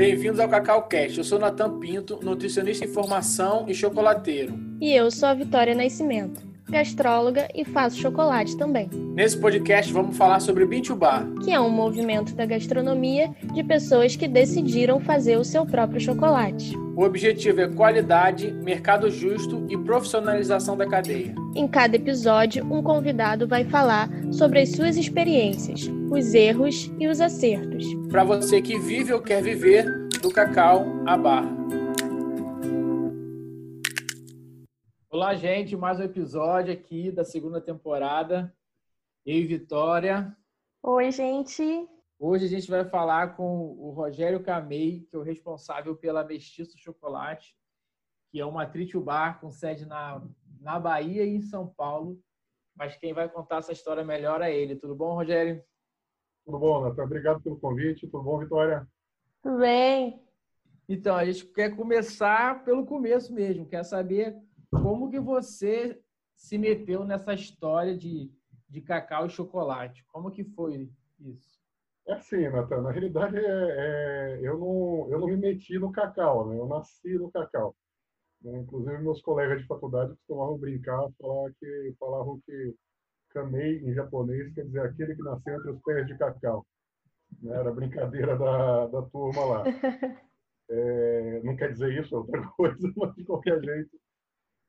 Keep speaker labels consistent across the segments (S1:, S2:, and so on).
S1: Bem-vindos ao Cacau Cast. Eu sou Natan Pinto, nutricionista em formação e chocolateiro.
S2: E eu sou a Vitória Nascimento, gastróloga e faço chocolate também.
S1: Nesse podcast vamos falar sobre o Bar,
S2: que é um movimento da gastronomia de pessoas que decidiram fazer o seu próprio chocolate.
S1: O objetivo é qualidade, mercado justo e profissionalização da cadeia.
S2: Em cada episódio, um convidado vai falar sobre as suas experiências, os erros e os acertos.
S1: Para você que vive ou quer viver do cacau à barra. Olá, gente, mais um episódio aqui da segunda temporada. Eu e Vitória.
S2: Oi, gente.
S1: Hoje a gente vai falar com o Rogério Camei, que é o responsável pela Mestiço Chocolate, que é uma tritio bar com sede na, na Bahia e em São Paulo. Mas quem vai contar essa história melhor é ele. Tudo bom, Rogério?
S3: Tudo bom, Natan? Obrigado pelo convite. Tudo bom, Vitória?
S2: Tudo bem.
S1: Então, a gente quer começar pelo começo mesmo. Quer saber como que você se meteu nessa história de, de cacau e chocolate? Como que foi isso?
S3: É assim, Natan, na realidade é, é, eu, não, eu não me meti no cacau, né? eu nasci no cacau. Né? Inclusive, meus colegas de faculdade costumavam brincar, falar que, falavam que kamei em japonês quer dizer aquele que nasceu entre os pés de cacau. Né? Era brincadeira da, da turma lá. É, não quer dizer isso, é outra coisa, mas de qualquer jeito.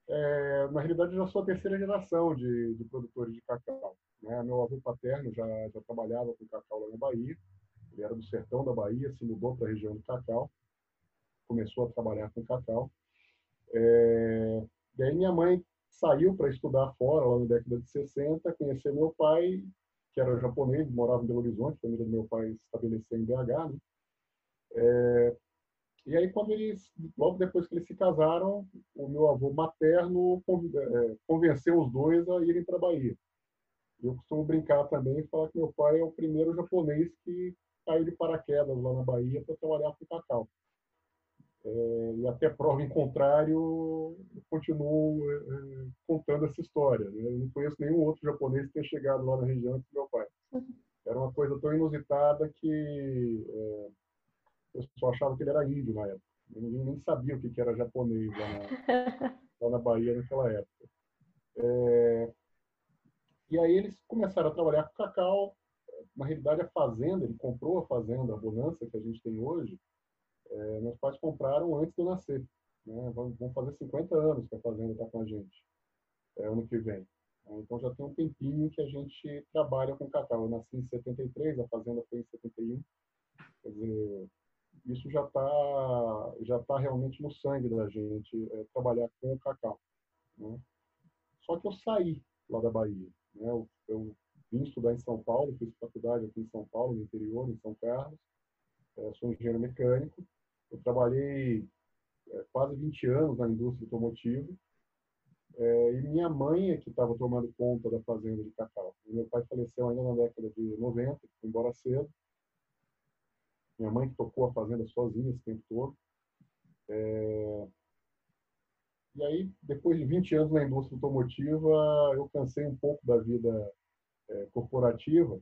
S3: É, na realidade, eu já sou a terceira geração de, de produtores de cacau. Né? Meu avô paterno já, já trabalhava com cacau lá na Bahia. Ele era do sertão da Bahia, se mudou para a região do cacau. Começou a trabalhar com cacau. É, e aí minha mãe saiu para estudar fora, lá na década de 60, conheceu meu pai, que era japonês, morava em Belo Horizonte, a família do meu pai estabeleceu em BH. Né? É, e aí, quando eles, logo depois que eles se casaram, o meu avô materno é, convenceu os dois a irem para a Bahia. Eu costumo brincar também e falar que meu pai é o primeiro japonês que caiu de paraquedas lá na Bahia para trabalhar com cacau. É, e até prova em contrário, continuo é, é, contando essa história. Né? Eu não conheço nenhum outro japonês que tenha chegado lá na região antes do meu pai. Uhum. Era uma coisa tão inusitada que é, o pessoal achava que ele era índio na época. Ninguém nem sabia o que era japonês lá na, lá na Bahia naquela época. É, e aí eles começaram a trabalhar com cacau. Na realidade, a fazenda, ele comprou a fazenda, a bonança que a gente tem hoje, é, meus pais compraram antes de eu nascer. Né? Vão, fazer 50 anos que a fazenda está com a gente, é, ano que vem. Então já tem um tempinho que a gente trabalha com cacau. Eu nasci em 73, a fazenda foi em 71. Quer dizer, isso já está já tá realmente no sangue da gente, é, trabalhar com o cacau. Né? Só que eu saí lá da Bahia. Né? Eu, eu, vim estudar em São Paulo, fiz faculdade aqui em São Paulo, no interior, em São Carlos. É, sou engenheiro mecânico. Eu trabalhei é, quase 20 anos na indústria automotiva. É, e minha mãe é que estava tomando conta da fazenda de cacau. E meu pai faleceu ainda na década de 90, foi embora cedo. Minha mãe que tocou a fazenda sozinha esse tempo todo. É... E aí, depois de 20 anos na indústria automotiva, eu cansei um pouco da vida é, corporativa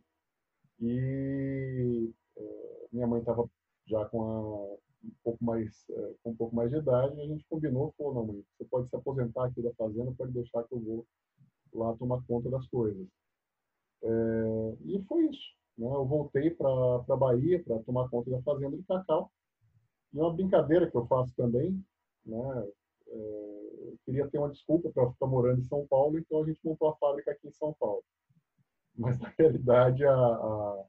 S3: e é, minha mãe estava já com um pouco mais é, com um pouco mais de idade a gente combinou, falou, não mãe, você pode se aposentar aqui da fazenda, pode deixar que eu vou lá tomar conta das coisas. É, e foi isso. Né? Eu voltei para a Bahia para tomar conta da fazenda de cacau. E uma brincadeira que eu faço também, né? É, eu queria ter uma desculpa para ficar morando em São Paulo, então a gente montou a fábrica aqui em São Paulo. Mas na realidade a, a,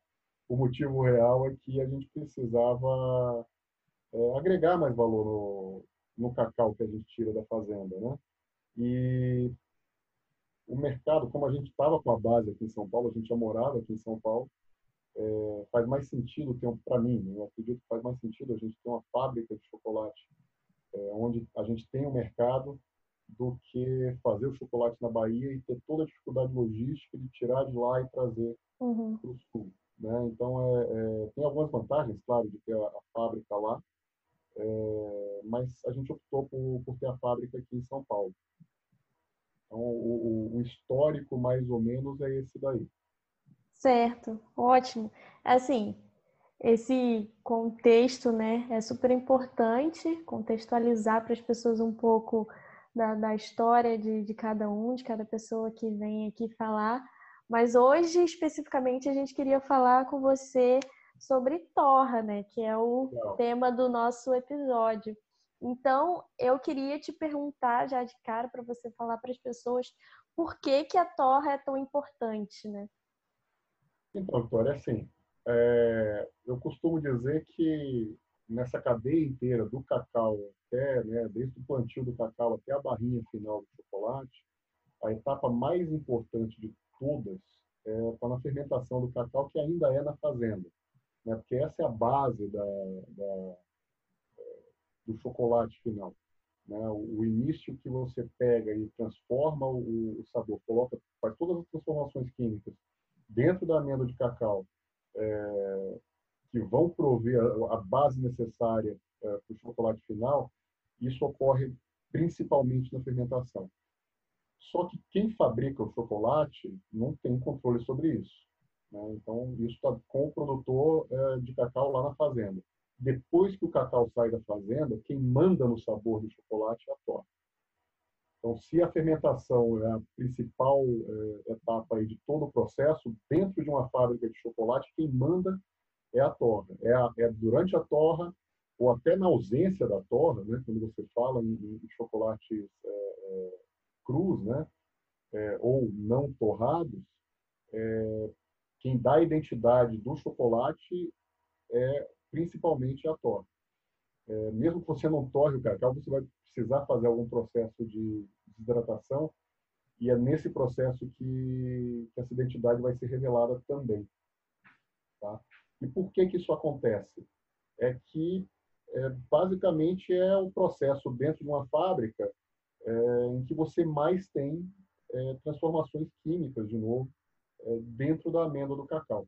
S3: o motivo real é que a gente precisava é, agregar mais valor no, no cacau que a gente tira da fazenda, né? E o mercado, como a gente estava com a base aqui em São Paulo, a gente já morava aqui em São Paulo, é, faz mais sentido ter para mim, né? eu acredito que faz mais sentido a gente ter uma fábrica de chocolate é, onde a gente tem o um mercado do que fazer o chocolate na Bahia e ter toda a dificuldade logística de tirar de lá e trazer uhum. para o sul. Né? Então, é, é, tem algumas vantagens, claro, de ter a, a fábrica lá, é, mas a gente optou por, por, ter a fábrica aqui em São Paulo. Então, o, o histórico, mais ou menos, é esse daí.
S2: Certo, ótimo. Assim, esse contexto, né, é super importante contextualizar para as pessoas um pouco da, da história de, de cada um, de cada pessoa que vem aqui falar. Mas hoje, especificamente, a gente queria falar com você sobre torra, né? Que é o Não. tema do nosso episódio. Então, eu queria te perguntar já de cara para você falar para as pessoas por que, que a torra é tão importante, né?
S3: Então, Vitória, é assim, é, eu costumo dizer que nessa cadeia inteira do cacau até, né, desde o plantio do cacau até a barrinha final do chocolate, a etapa mais importante de todas é tá na fermentação do cacau, que ainda é na fazenda. Né, porque essa é a base da, da do chocolate final. Né, o início que você pega e transforma o, o sabor, coloca, faz todas as transformações químicas dentro da amêndoa de cacau, é, que vão prover a, a base necessária é, para o chocolate final, isso ocorre principalmente na fermentação. Só que quem fabrica o chocolate não tem controle sobre isso. Né? Então, isso está com o produtor é, de cacau lá na fazenda. Depois que o cacau sai da fazenda, quem manda no sabor do chocolate é a torta. Então, se a fermentação é a principal é, etapa de todo o processo, dentro de uma fábrica de chocolate, quem manda é a torra. É, a, é durante a torra, ou até na ausência da torra, né, quando você fala em, em chocolates é, crus, né, ou não torrados, quem dá a identidade do chocolate é principalmente a torra. É, mesmo que você não torre o cacau, você vai precisar fazer algum processo de desidratação e é nesse processo que, que essa identidade vai ser revelada também. Tá? E por que, que isso acontece? É que, é, basicamente, é o um processo dentro de uma fábrica é, em que você mais tem é, transformações químicas, de novo, dentro da amêndoa do cacau.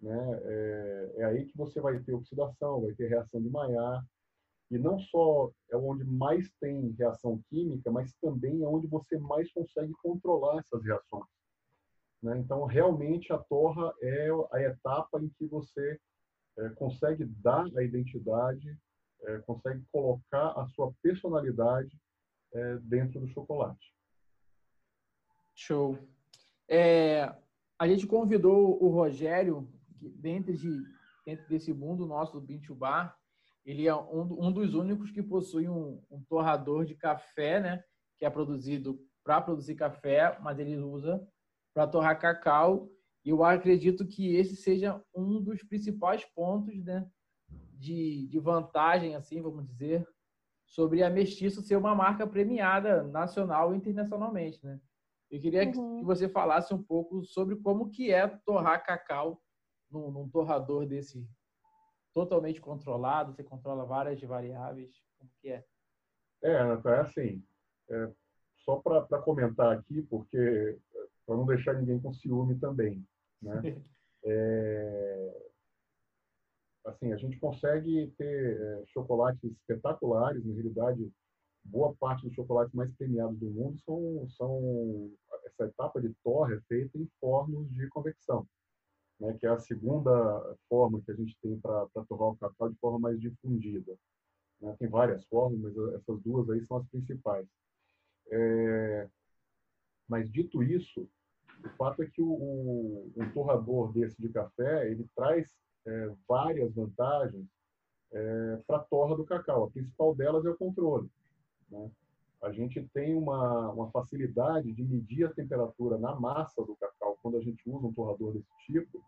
S3: Né? É, é, aí que você vai ter oxidação, vai ter reação de Maillard, e não só é onde mais tem reação química, mas também é onde você mais consegue controlar essas reações. Né? Então, realmente, a torra é a etapa em que você é, consegue dar a identidade, é, consegue colocar a sua personalidade é, dentro do chocolate.
S1: Show. É, a gente convidou o Rogério, que dentro, de, dentro desse mundo nosso do Bintu Bar, ele é um, um dos únicos que possui um, um torrador de café, né? Que é produzido para produzir café, mas ele usa para torrar cacau. E eu acredito que esse seja um dos principais pontos né, de, de vantagem, assim, vamos dizer, sobre a Mestiço ser uma marca premiada nacional e internacionalmente, né? Eu queria uhum. que você falasse um pouco sobre como que é torrar cacau num, num torrador desse totalmente controlado, você controla várias variáveis, como que é?
S3: É, é assim, é, só para comentar aqui, porque para não deixar ninguém com ciúme também, né? É, assim, a gente consegue ter é, chocolates espetaculares, na realidade, boa parte dos chocolates mais premiados do mundo são, são essa etapa de torre é feita em fornos de convecção, né, que é a segunda forma que a gente tem para torrar o cacau de forma mais difundida. Né? Tem várias formas, mas essas duas aí são as principais. É, mas dito isso, o fato é que o, o, um torrador desse de café ele traz é, várias vantagens é, para a torra do cacau. A principal delas é o controle. Né? A gente tem uma, uma facilidade de medir a temperatura na massa do cacau quando a gente usa um torrador desse tipo.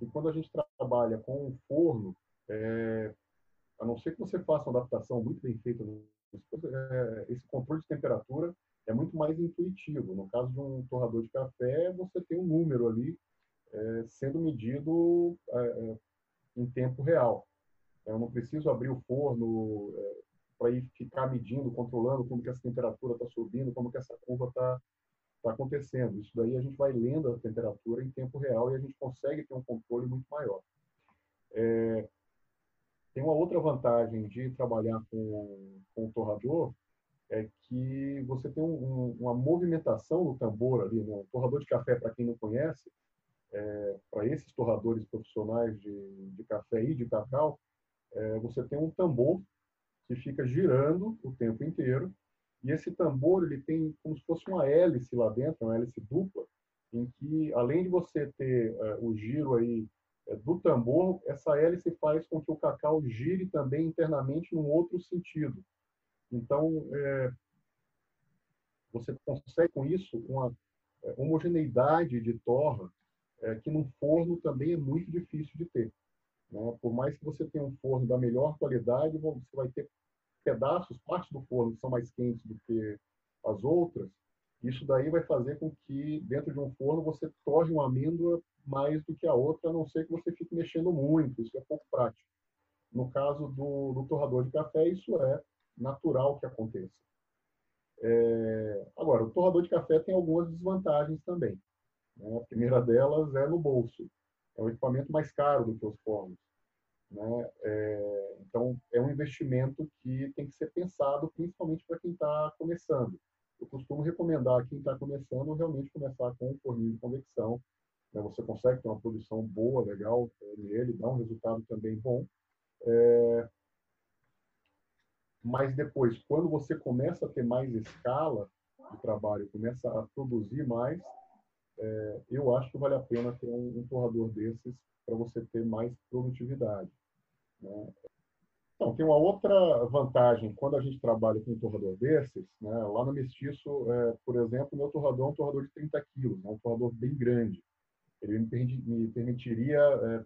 S3: E quando a gente trabalha com um forno, é, a não ser que você faça uma adaptação muito bem feita, é, esse controle de temperatura é muito mais intuitivo. No caso de um torrador de café, você tem um número ali é, sendo medido é, é em tempo real. Eu não preciso abrir o forno é, para ir ficar medindo, controlando como que essa temperatura está subindo, como que essa curva está tá acontecendo. Isso daí a gente vai lendo a temperatura em tempo real e a gente consegue ter um controle muito maior. É, tem uma outra vantagem de trabalhar com, com o torrador, é que você tem um, uma movimentação no tambor ali, né? O torrador de café, para quem não conhece, é, para esses torradores profissionais de, de café e de cacau, é, você tem um tambor que fica girando o tempo inteiro e esse tambor ele tem como se fosse uma hélice lá dentro, uma hélice dupla, em que além de você ter uh, o giro aí uh, do tambor, essa hélice faz com que o cacau gire também internamente num outro sentido. Então, é, você consegue com isso uma homogeneidade de torra é, que num forno também é muito difícil de ter. Né? Por mais que você tenha um forno da melhor qualidade, você vai ter pedaços, partes do forno que são mais quentes do que as outras. Isso daí vai fazer com que dentro de um forno você torre uma amêndoa mais do que a outra, a não ser que você fique mexendo muito. Isso é pouco prático. No caso do, do torrador de café, isso é natural que aconteça. É... Agora, o torrador de café tem algumas desvantagens também. Né? A primeira delas é no bolso. É um equipamento mais caro do que os fornos. Né? É... Então, é um investimento que tem que ser pensado principalmente para quem está começando. Eu costumo recomendar a quem está começando realmente começar com um forninho de convecção. Né? Você consegue ter uma produção boa, legal nele, dá um resultado também bom. É, mas depois, quando você começa a ter mais escala de trabalho, começa a produzir mais, é, eu acho que vale a pena ter um, um torrador desses para você ter mais produtividade. Né? Então, tem uma outra vantagem quando a gente trabalha com um torrador desses. Né? Lá no Mestiço, é, por exemplo, meu torrador é um torrador de 30 quilos, é um torrador bem grande. Ele me, permitiria é,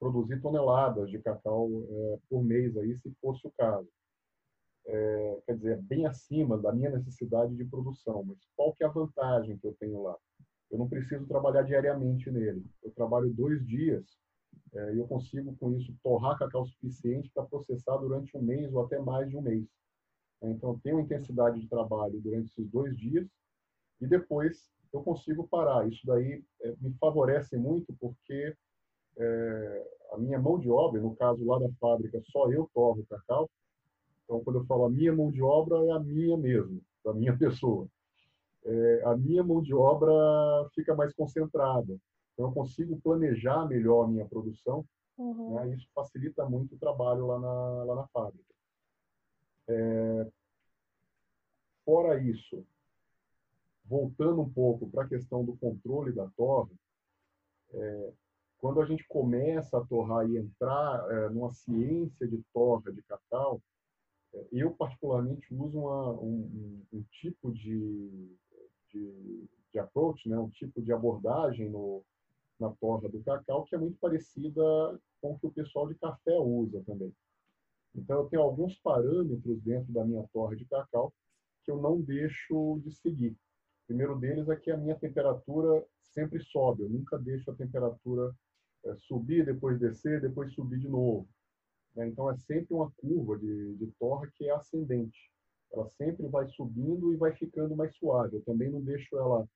S3: produzir toneladas de cacau é, por mês, aí, se fosse o caso é, quer dizer, bem acima da minha necessidade de produção. Mas qual que é a vantagem que eu tenho lá? Eu não preciso trabalhar diariamente nele. Eu trabalho dois dias é, e eu consigo, com isso, torrar cacau suficiente para processar durante um mês ou até mais de um mês. Então, eu tenho intensidade de trabalho durante esses dois dias e depois eu consigo parar. Isso daí é, me favorece muito porque é, a minha mão de obra, no caso lá da fábrica, só eu torro cacau, então, quando eu falo a minha mão de obra, é a minha mesmo, da minha pessoa. É, a minha mão de obra fica mais concentrada. Então, eu consigo planejar melhor a minha produção. Uhum. Né? Isso facilita muito o trabalho lá na, lá na fábrica. É, fora isso, voltando um pouco para a questão do controle da torre, é, quando a gente começa a torrar e entrar é, numa ciência de torra de cacau, eu, particularmente, uso uma, um, um, tipo de, de, de, approach, né? um tipo de abordagem no, na torra do cacau que é muito parecida com o que o pessoal de café usa também. Então, eu tenho alguns parâmetros dentro da minha torre de cacau que eu não deixo de seguir. O primeiro deles é que a minha temperatura sempre sobe. Eu nunca deixo a temperatura é, subir, depois descer, depois subir de novo. Né? Então, é sempre uma curva de, de torre que é ascendente. Ela sempre vai subindo e vai ficando mais suave. Eu também não deixo ela,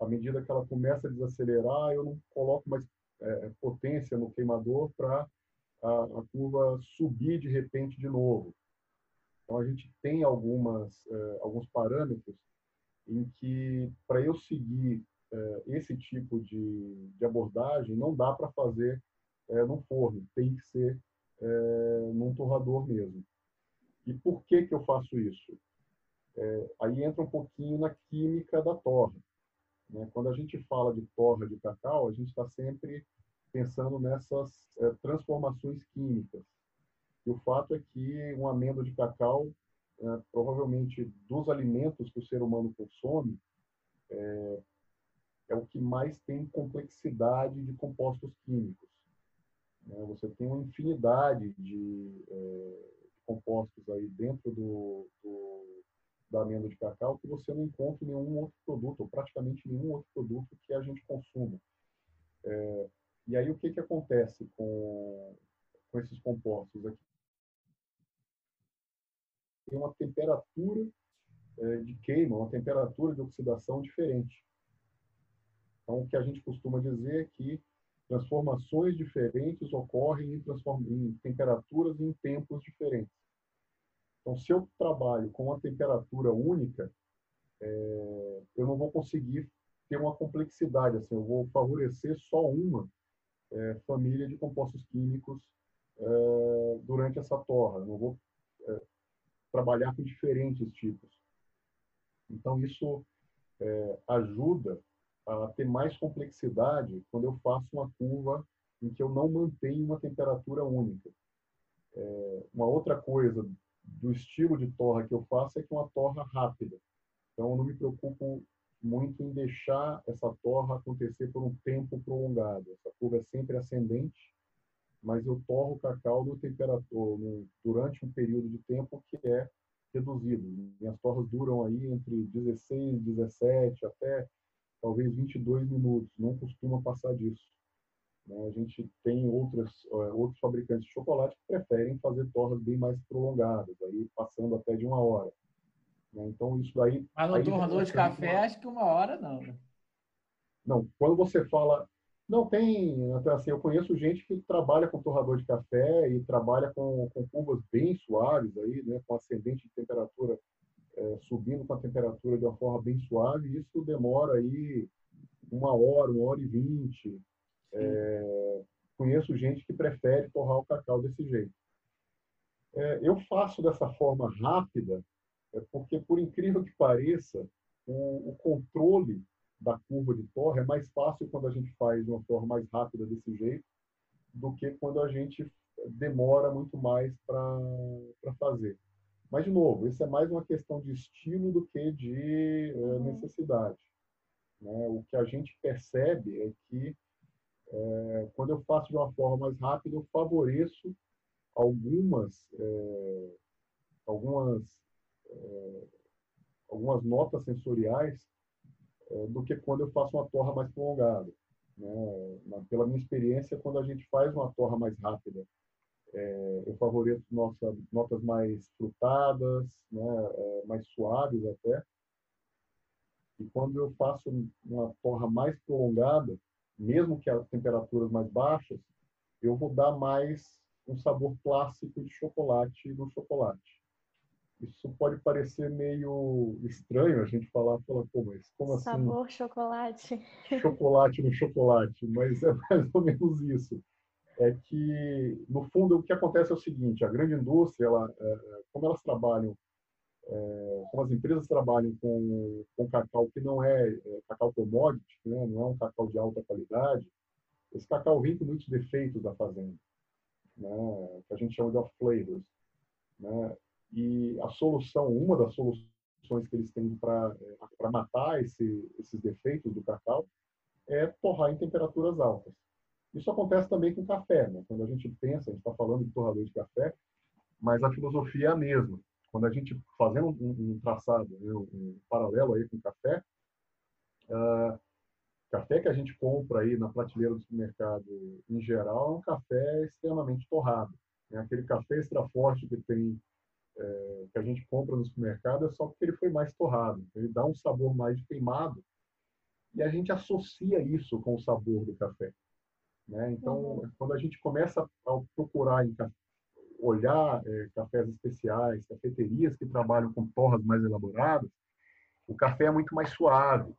S3: à medida que ela começa a desacelerar, eu não coloco mais é, potência no queimador para a, a, curva subir de repente de novo. Então, a gente tem algumas, é, alguns parâmetros em que, para eu seguir é, esse tipo de, de abordagem, não dá para fazer é, no forno, tem que ser é, num torrador mesmo. E por que, que eu faço isso? É, aí entra um pouquinho na química da torra. Né? Quando a gente fala de torra de cacau, a gente está sempre pensando nessas é, transformações químicas. E o fato é que uma amêndoa de cacau, é, provavelmente dos alimentos que o ser humano consome, é, é o que mais tem complexidade de compostos químicos. Né? Você tem uma infinidade de, é, compostos aí dentro do, do, da amêndoa de cacau que você não encontra em nenhum outro produto, ou praticamente nenhum outro produto que a gente consuma. É, e aí o que, que acontece com, com esses compostos aqui? Tem uma temperatura é, de queima, uma temperatura de oxidação diferente. Então, o que a gente costuma dizer é que transformações diferentes ocorrem em, em temperaturas e em tempos diferentes. Então, se eu trabalho com uma temperatura única, é, eu não vou conseguir ter uma complexidade. Assim, eu vou favorecer só uma é, família de compostos químicos é, durante essa torra. Eu não vou é, trabalhar com diferentes tipos. Então, isso é, ajuda a ter mais complexidade quando eu faço uma curva em que eu não mantenho uma temperatura única. É, uma outra coisa do estilo de torra que eu faço é que é uma torra rápida. Então, eu não me preocupo muito em deixar essa torra acontecer por um tempo prolongado. Essa curva é sempre ascendente, mas eu torro o cacau no no, durante um período de tempo que é reduzido. Minhas torras duram aí entre 16, 17 até talvez 22 minutos. Não costuma passar disso. Né? A gente tem outras, uh, outros fabricantes de chocolate que preferem fazer torras bem mais prolongadas, aí passando até de uma hora. Né? Então, isso daí...
S1: Mas no torrador de café, uma... acho que uma hora não, né?
S3: Não, quando você fala... Não, tem... Assim, eu conheço gente que trabalha com torrador de café e trabalha com, com curvas bem suaves, aí, né? com ascendente de temperatura é, subindo com a temperatura de uma forma bem suave, e isso demora aí uma hora, uma hora e vinte, é, conheço gente que prefere torrar o cacau desse jeito. É, eu faço dessa forma rápida, é, porque, por incrível que pareça, o, o, controle da curva de torre é mais fácil quando a gente faz de uma forma mais rápida desse jeito do que quando a gente demora muito mais para fazer. Mas, de novo, isso é mais uma questão de estilo do que de é, necessidade. Né? O que a gente percebe é que é, quando eu faço de uma forma mais rápida, eu favoreço algumas, é, algumas, algumas notas sensoriais do que quando eu faço uma torra mais prolongada. Né? Pela minha experiência, quando a gente faz uma torra mais rápida, é, eu favoreço nossa, notas mais frutadas, né? É, mais suaves até. E quando eu faço uma torra mais prolongada, mesmo que as temperaturas mais baixas, eu vou dar mais um sabor clássico de chocolate no chocolate. Isso pode parecer meio estranho a gente falar, falar pô, mas como
S2: sabor assim? Sabor chocolate.
S3: Chocolate no chocolate, mas é mais ou menos isso. É que, no fundo, o que acontece é o seguinte, a grande indústria, ela, é, é, como elas trabalham é, como as empresas trabalham com, com cacau que não é, cacau commodity, né, não é um cacau de alta qualidade, esse cacau vem com muitos defeitos da fazenda, né, que a gente chama de off-flavors. Né, e a solução, uma das soluções que eles têm para matar esse, esses defeitos do cacau é torrar em temperaturas altas. Isso acontece também com café. Né? Quando a gente pensa, a gente está falando de torrador de café, mas a filosofia é a mesma quando a gente fazendo um, um traçado, né, um paralelo aí com café, uh, café que a gente compra aí na prateleira do supermercado em geral é um café extremamente torrado. Né? Aquele café extra forte que tem é, que a gente compra no supermercado é só porque ele foi mais torrado. Ele dá um sabor mais queimado e a gente associa isso com o sabor do café. Né? Então, uhum. quando a gente começa a procurar em olhar é, cafés especiais, cafeterias que trabalham com torras mais elaboradas, o café é muito mais suave.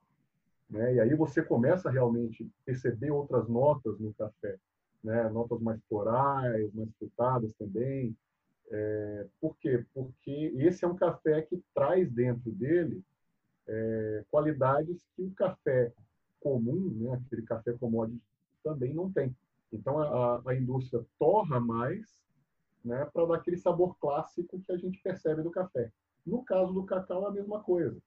S3: Né? E aí você começa a realmente perceber outras notas no café, né? notas mais florais, mais frutadas também. É, por quê? Porque esse é um café que traz dentro dele é, qualidades que o café comum, né? aquele café commodity, também não tem. Então a, a indústria torra mais né, para dar aquele sabor clássico que a gente percebe do café. No caso do cacau, é a mesma coisa.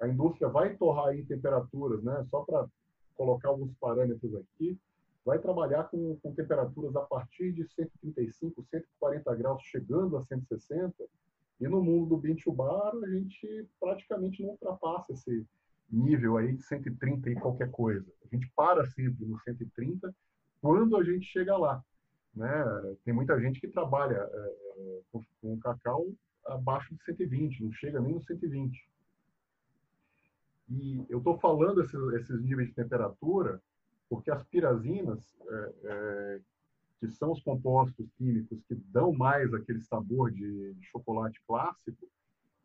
S3: A indústria vai torrar em temperaturas, né, só para colocar alguns parâmetros aqui, vai trabalhar com, com temperaturas a partir de 135, 140 graus, chegando a 160, e no mundo do bean to bar, a gente praticamente não ultrapassa esse nível aí de 130 e qualquer coisa. A gente para sempre no 130 quando a gente chega lá. Né? Tem muita gente que trabalha é, com, cacau abaixo de 120, não chega nem no 120. E eu estou falando esses, esses, níveis de temperatura porque as pirazinas, é, é, que são os compostos químicos que dão mais aquele sabor de, de chocolate clássico,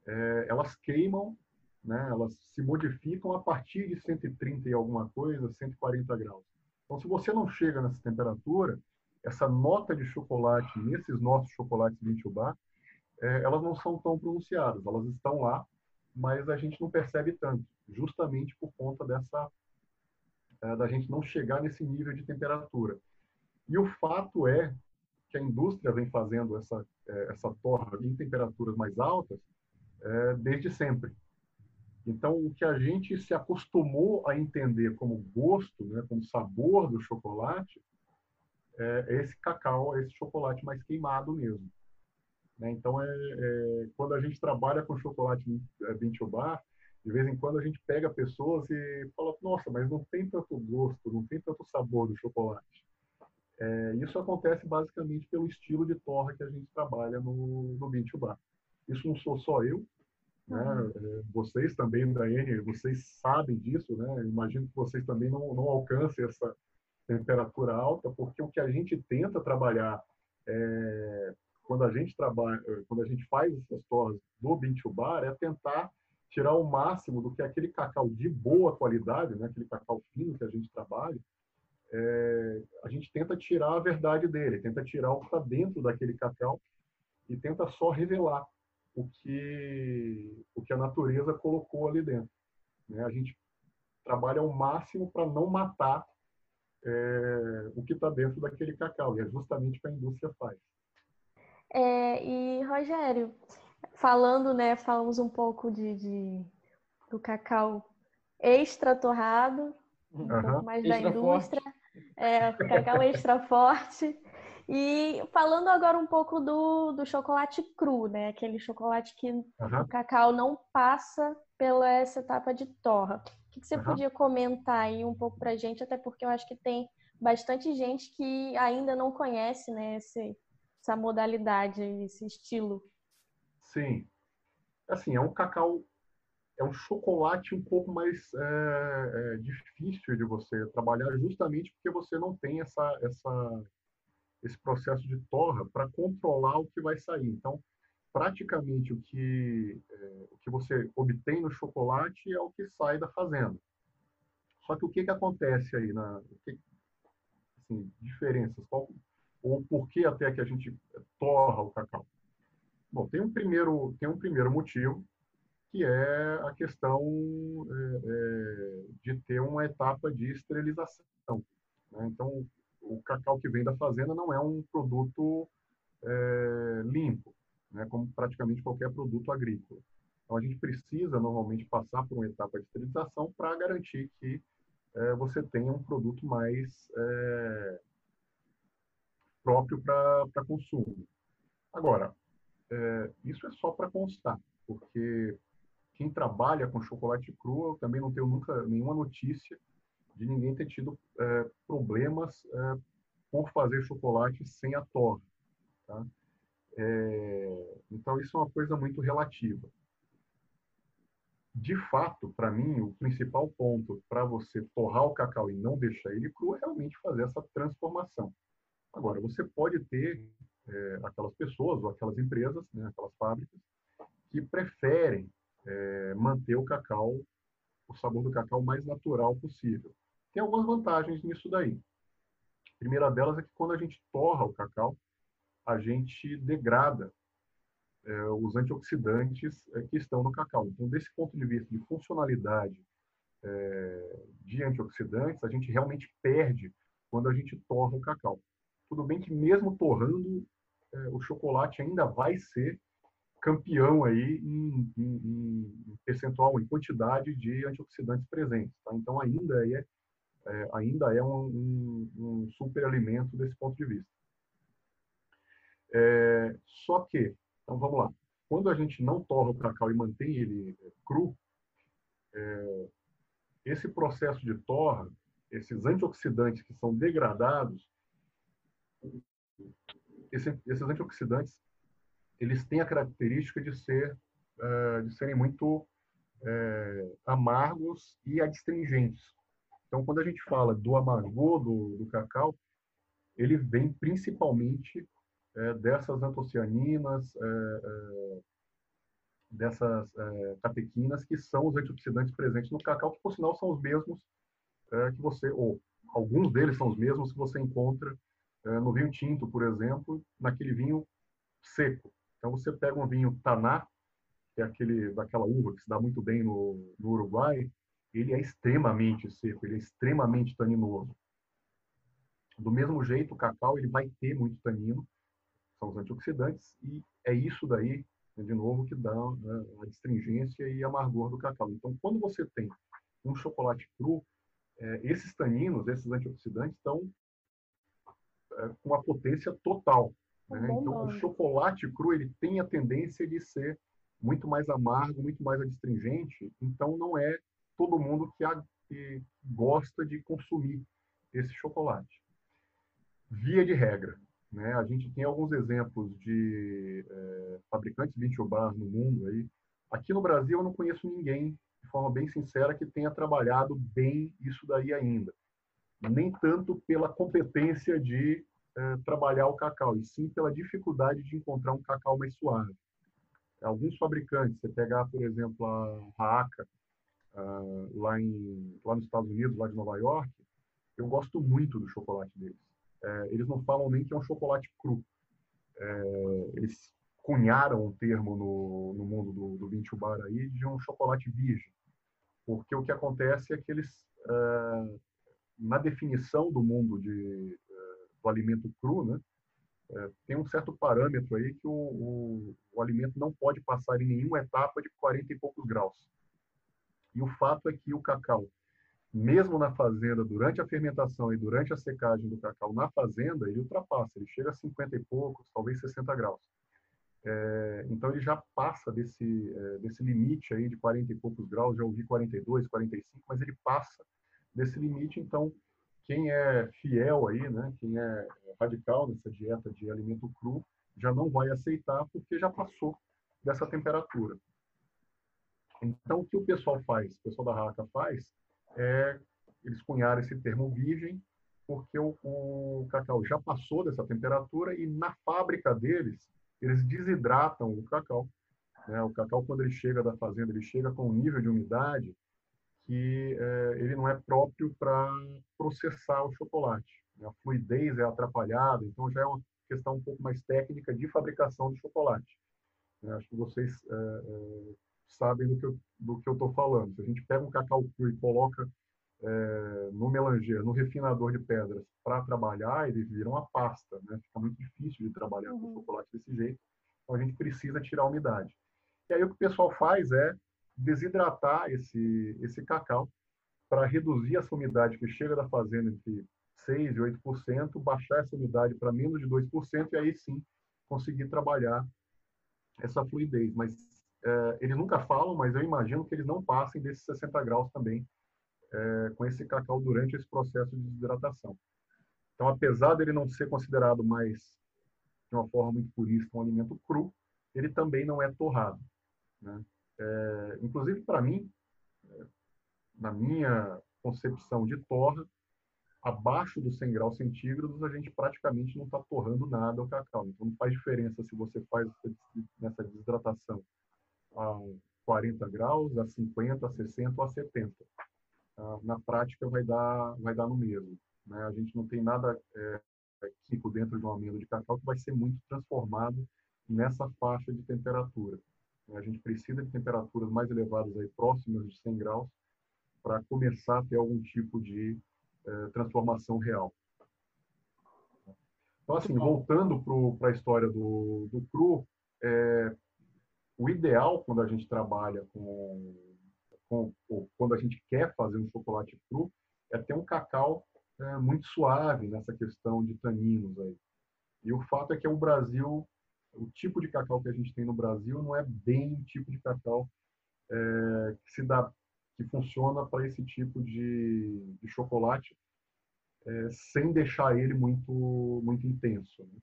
S3: é, elas queimam, né, elas se modificam a partir de 130 e alguma coisa, 140 graus. Então, se você não chega nessa temperatura, essa nota de chocolate nesses nossos chocolates bar, é, elas não são tão pronunciadas, elas estão lá, mas a gente não percebe tanto, justamente por conta dessa é, da gente não chegar nesse nível de temperatura. E o fato é que a indústria vem fazendo essa é, essa torra em temperaturas mais altas é, desde sempre. Então, o que a gente se acostumou a entender como gosto, né, como sabor do chocolate, é, é esse cacau, é esse chocolate mais queimado mesmo. Né? Então, é, é, quando a gente trabalha com chocolate é, bar, de vez em quando a gente pega pessoas e fala, nossa, mas não tem tanto gosto, não tem tanto sabor do chocolate. É, isso acontece basicamente pelo estilo de torra que a gente trabalha no, no bar. Isso não sou só eu, né? Uhum. Vocês também, Daiane, vocês sabem disso, né? Imagino que vocês também não, não alcancem essa temperatura alta, porque o que a gente tenta trabalhar é, quando a gente trabalha, quando a gente faz essas torres do bean to bar, é tentar tirar o máximo do que é aquele cacau de boa qualidade, né? Aquele cacau fino que a gente trabalha, é, a gente tenta tirar a verdade dele, tenta tirar o que está dentro daquele cacau e tenta só revelar o que, o que a natureza colocou ali dentro. Né? A gente trabalha ao máximo para não matar é, o que está dentro daquele cacau, e é justamente o que a indústria faz.
S2: É, e, Rogério, falando, né, falamos um pouco de, de do cacau extra torrado, um uhum. pouco mais extra da indústria, é, cacau extra forte. E falando agora um pouco do, do chocolate cru, né? Aquele chocolate que uhum. o cacau não passa pela essa etapa de torra. O que, que você uhum. podia comentar aí um pouco pra gente, até porque eu acho que tem bastante gente que ainda não conhece, né, esse, essa modalidade, esse estilo.
S3: Sim. Assim, é um cacau, é um chocolate um pouco mais é, é, difícil de você trabalhar, justamente porque você não tem essa, essa esse processo de torra para controlar o que vai sair. Então, praticamente o que, é, o que você obtém no chocolate é o que sai da fazenda. Só que o que, que acontece aí? Na, que, assim, diferenças? Qual, ou por que até que a gente torra o cacau? Bom, tem um primeiro, tem um primeiro motivo, que é a questão é, é, de ter uma etapa de esterilização. Né? Então, o cacau que vem da fazenda não é um produto é, limpo, né, como praticamente qualquer produto agrícola. Então, a gente precisa normalmente passar por uma etapa de esterilização para garantir que é, você tenha um produto mais é, próprio para consumo. Agora, é, isso é só para constar, porque quem trabalha com chocolate cru, eu também não tenho nunca nenhuma notícia de ninguém ter tido é, problemas é, por fazer chocolate sem a torre. Tá? É, então, isso é uma coisa muito relativa. De fato, para mim, o principal ponto para você torrar o cacau e não deixar ele cru é realmente fazer essa transformação. Agora, você pode ter é, aquelas pessoas ou aquelas empresas, né, aquelas fábricas, que preferem é, manter o cacau, o sabor do cacau mais natural possível. Tem algumas vantagens nisso daí. A primeira delas é que quando a gente torra o cacau, a gente degrada é, os antioxidantes é, que estão no cacau. Então, desse ponto de vista de funcionalidade é, de antioxidantes, a gente realmente perde quando a gente torra o cacau. Tudo bem que mesmo torrando, é, o chocolate ainda vai ser campeão aí em, em, em, percentual, em quantidade de antioxidantes presentes. Tá? Então, ainda é é, ainda é um, um, um super alimento desse ponto de vista. É, só que, então vamos lá, quando a gente não torra o cacau e mantém ele é, cru, é, esse processo de torra, esses antioxidantes que são degradados, esse, esses antioxidantes, eles têm a característica de ser é, de serem muito é, amargos e adstringentes. Então, quando a gente fala do amargor do, do cacau, ele vem principalmente é, dessas antocianinas, dessas catequinas, que são os antioxidantes presentes no cacau, que, por sinal, são os mesmos que você, ou alguns deles são os mesmos que você encontra no vinho tinto, por exemplo, naquele vinho seco. Então você pega um vinho Taná, que é aquele daquela uva que se dá muito bem no, no Uruguai, ele é extremamente seco, ele é extremamente taninoso. Do mesmo jeito, o cacau ele vai ter muito tanino, são os antioxidantes, e é isso daí, né, de novo, que dá né, a astringência e amargor do cacau. Então, quando você tem um chocolate cru, é, esses taninos, esses antioxidantes estão é, com uma potência total. Né? Então, o chocolate cru ele tem a tendência de ser muito mais amargo, muito mais adstringente. Então, não é todo mundo que, a, que gosta de consumir esse chocolate. Via de regra, né? A gente tem alguns exemplos de é, fabricantes de bar no mundo aí. Aqui no Brasil eu não conheço ninguém, de forma bem sincera, que tenha trabalhado bem isso daí ainda. Nem tanto pela competência de é, trabalhar o cacau, e sim pela dificuldade de encontrar um cacau mais suave. Alguns fabricantes, você pegar, por exemplo, a Raaka, uh, lá, em, lá nos Estados Unidos, lá de Nova York, eu gosto muito do chocolate deles. É, eles não falam nem que é um chocolate cru. É, eles cunharam um termo no, no mundo do, do vinho bar aí de um chocolate virgem. Porque o que acontece é que eles, é, na definição do mundo de, do alimento cru, né, é, tem um certo parâmetro aí que o, o, o alimento não pode passar em nenhuma etapa de 40 e poucos graus. E o fato é que o cacau, mesmo na fazenda, durante a fermentação e durante a secagem do cacau na fazenda, ele ultrapassa, ele chega a 50 e poucos, talvez 60 graus. É, então ele já passa desse, é, desse limite aí de 40 e poucos graus, já ouvi 42, 45, mas ele passa desse limite, então quem é fiel aí, né, quem é radical nessa dieta de alimento cru, já não vai aceitar porque já passou dessa temperatura. Então, o que o pessoal faz, o pessoal da RACA faz, é eles cunharam esse termo virgem, porque o, o cacau já passou dessa temperatura e na fábrica deles, eles desidratam o cacau. Né? O cacau, quando ele chega da fazenda, ele chega com um nível de umidade que é, ele não é próprio para processar o chocolate. Né? A fluidez é atrapalhada, então já é uma questão um pouco mais técnica de fabricação de chocolate. Né? Acho que vocês é, sabem do que eu do que eu estou falando. Se a gente pega um cacau cru e coloca é, no melanger, no refinador de pedras para trabalhar, ele vira uma pasta, né? Fica muito difícil de trabalhar uhum. com chocolate desse jeito. Então a gente precisa tirar a umidade. E aí o que o pessoal faz é desidratar esse esse cacau para reduzir essa umidade que chega da fazenda entre 6 e 8%, baixar essa umidade para menos de 2% e aí sim conseguir trabalhar essa fluidez. Mas é, eles nunca falam, mas eu imagino que eles não passem desses 60 graus também é, com esse cacau durante esse processo de desidratação. Então, apesar dele não ser considerado mais de uma forma muito purista um alimento cru, ele também não é torrado. Né? É, inclusive, para mim, é, na minha concepção de torra, abaixo dos 100 graus centígrados, a gente praticamente não está torrando nada o cacau. Então, não faz diferença se você faz nessa desidratação a 40 graus, a 50, a 60 ou a 70. Ah, na prática vai dar, vai dar no mesmo. Né? A gente não tem nada é, químico dentro de uma amêndoa de cacau que vai ser muito transformado nessa faixa de temperatura. A gente precisa de temperaturas mais elevadas, aí, próximas de 100 graus, para começar a ter algum tipo de é, transformação real. Então, assim, voltando para a história do, do cru, é, o ideal quando a gente trabalha com, com quando a gente quer fazer um chocolate cru é ter um cacau é, muito suave nessa questão de taninos aí. E o fato é que o Brasil, o tipo de cacau que a gente tem no Brasil não é bem o tipo de cacau é, que se dá, que funciona para esse tipo de, de chocolate, é, sem deixar ele muito muito intenso. Né?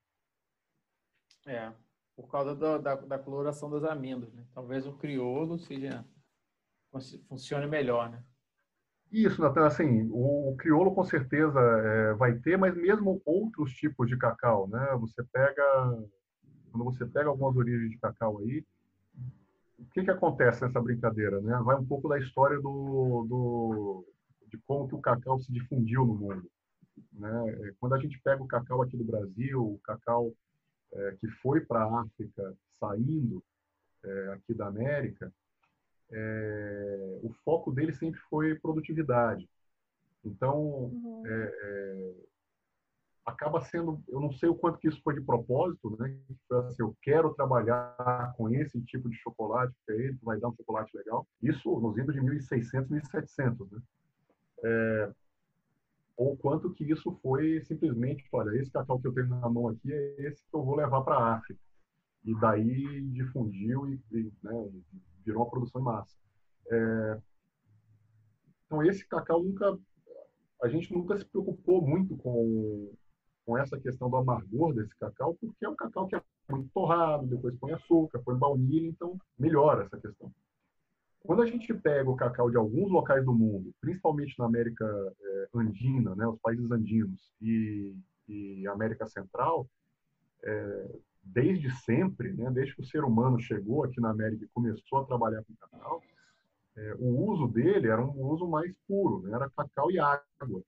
S1: É, por causa da, da, da coloração das amêndoas. Né? Talvez o crioulo seja funcione melhor, né?
S3: Isso, Natan, assim, o, o, crioulo com certeza é, vai ter, mas mesmo outros tipos de cacau, né? Você pega, quando você pega algumas origens de cacau aí, o que que acontece nessa brincadeira, né? Vai um pouco da história do, do de como que o cacau se difundiu no mundo. Né? É, quando a gente pega o cacau aqui do Brasil, o cacau é, que foi para a África saindo é, aqui da América, é, o foco dele sempre foi produtividade. Então, uhum. É, é, acaba sendo, eu não sei o quanto que isso foi de propósito, né? Assim, eu quero trabalhar com esse tipo de chocolate, porque ele vai dar um chocolate legal. Isso nos indo de 1.600, 1.700, né? É, ou quanto que isso foi simplesmente, olha, esse cacau que eu tenho na mão aqui é esse que eu vou levar para a África. E daí difundiu e, e né, virou uma produção em massa. É, então esse cacau nunca, a gente nunca se preocupou muito com com essa questão do amargor desse cacau, porque é um cacau que é muito torrado, depois põe açúcar, põe baunilha, então melhora essa questão. Quando a gente pega o cacau de alguns locais do mundo, principalmente na América é, Andina, né, os países andinos e, e América Central, é, desde sempre, né, desde que o ser humano chegou aqui na América e começou a trabalhar com cacau, é, o uso dele era um uso mais puro, né, era cacau e água.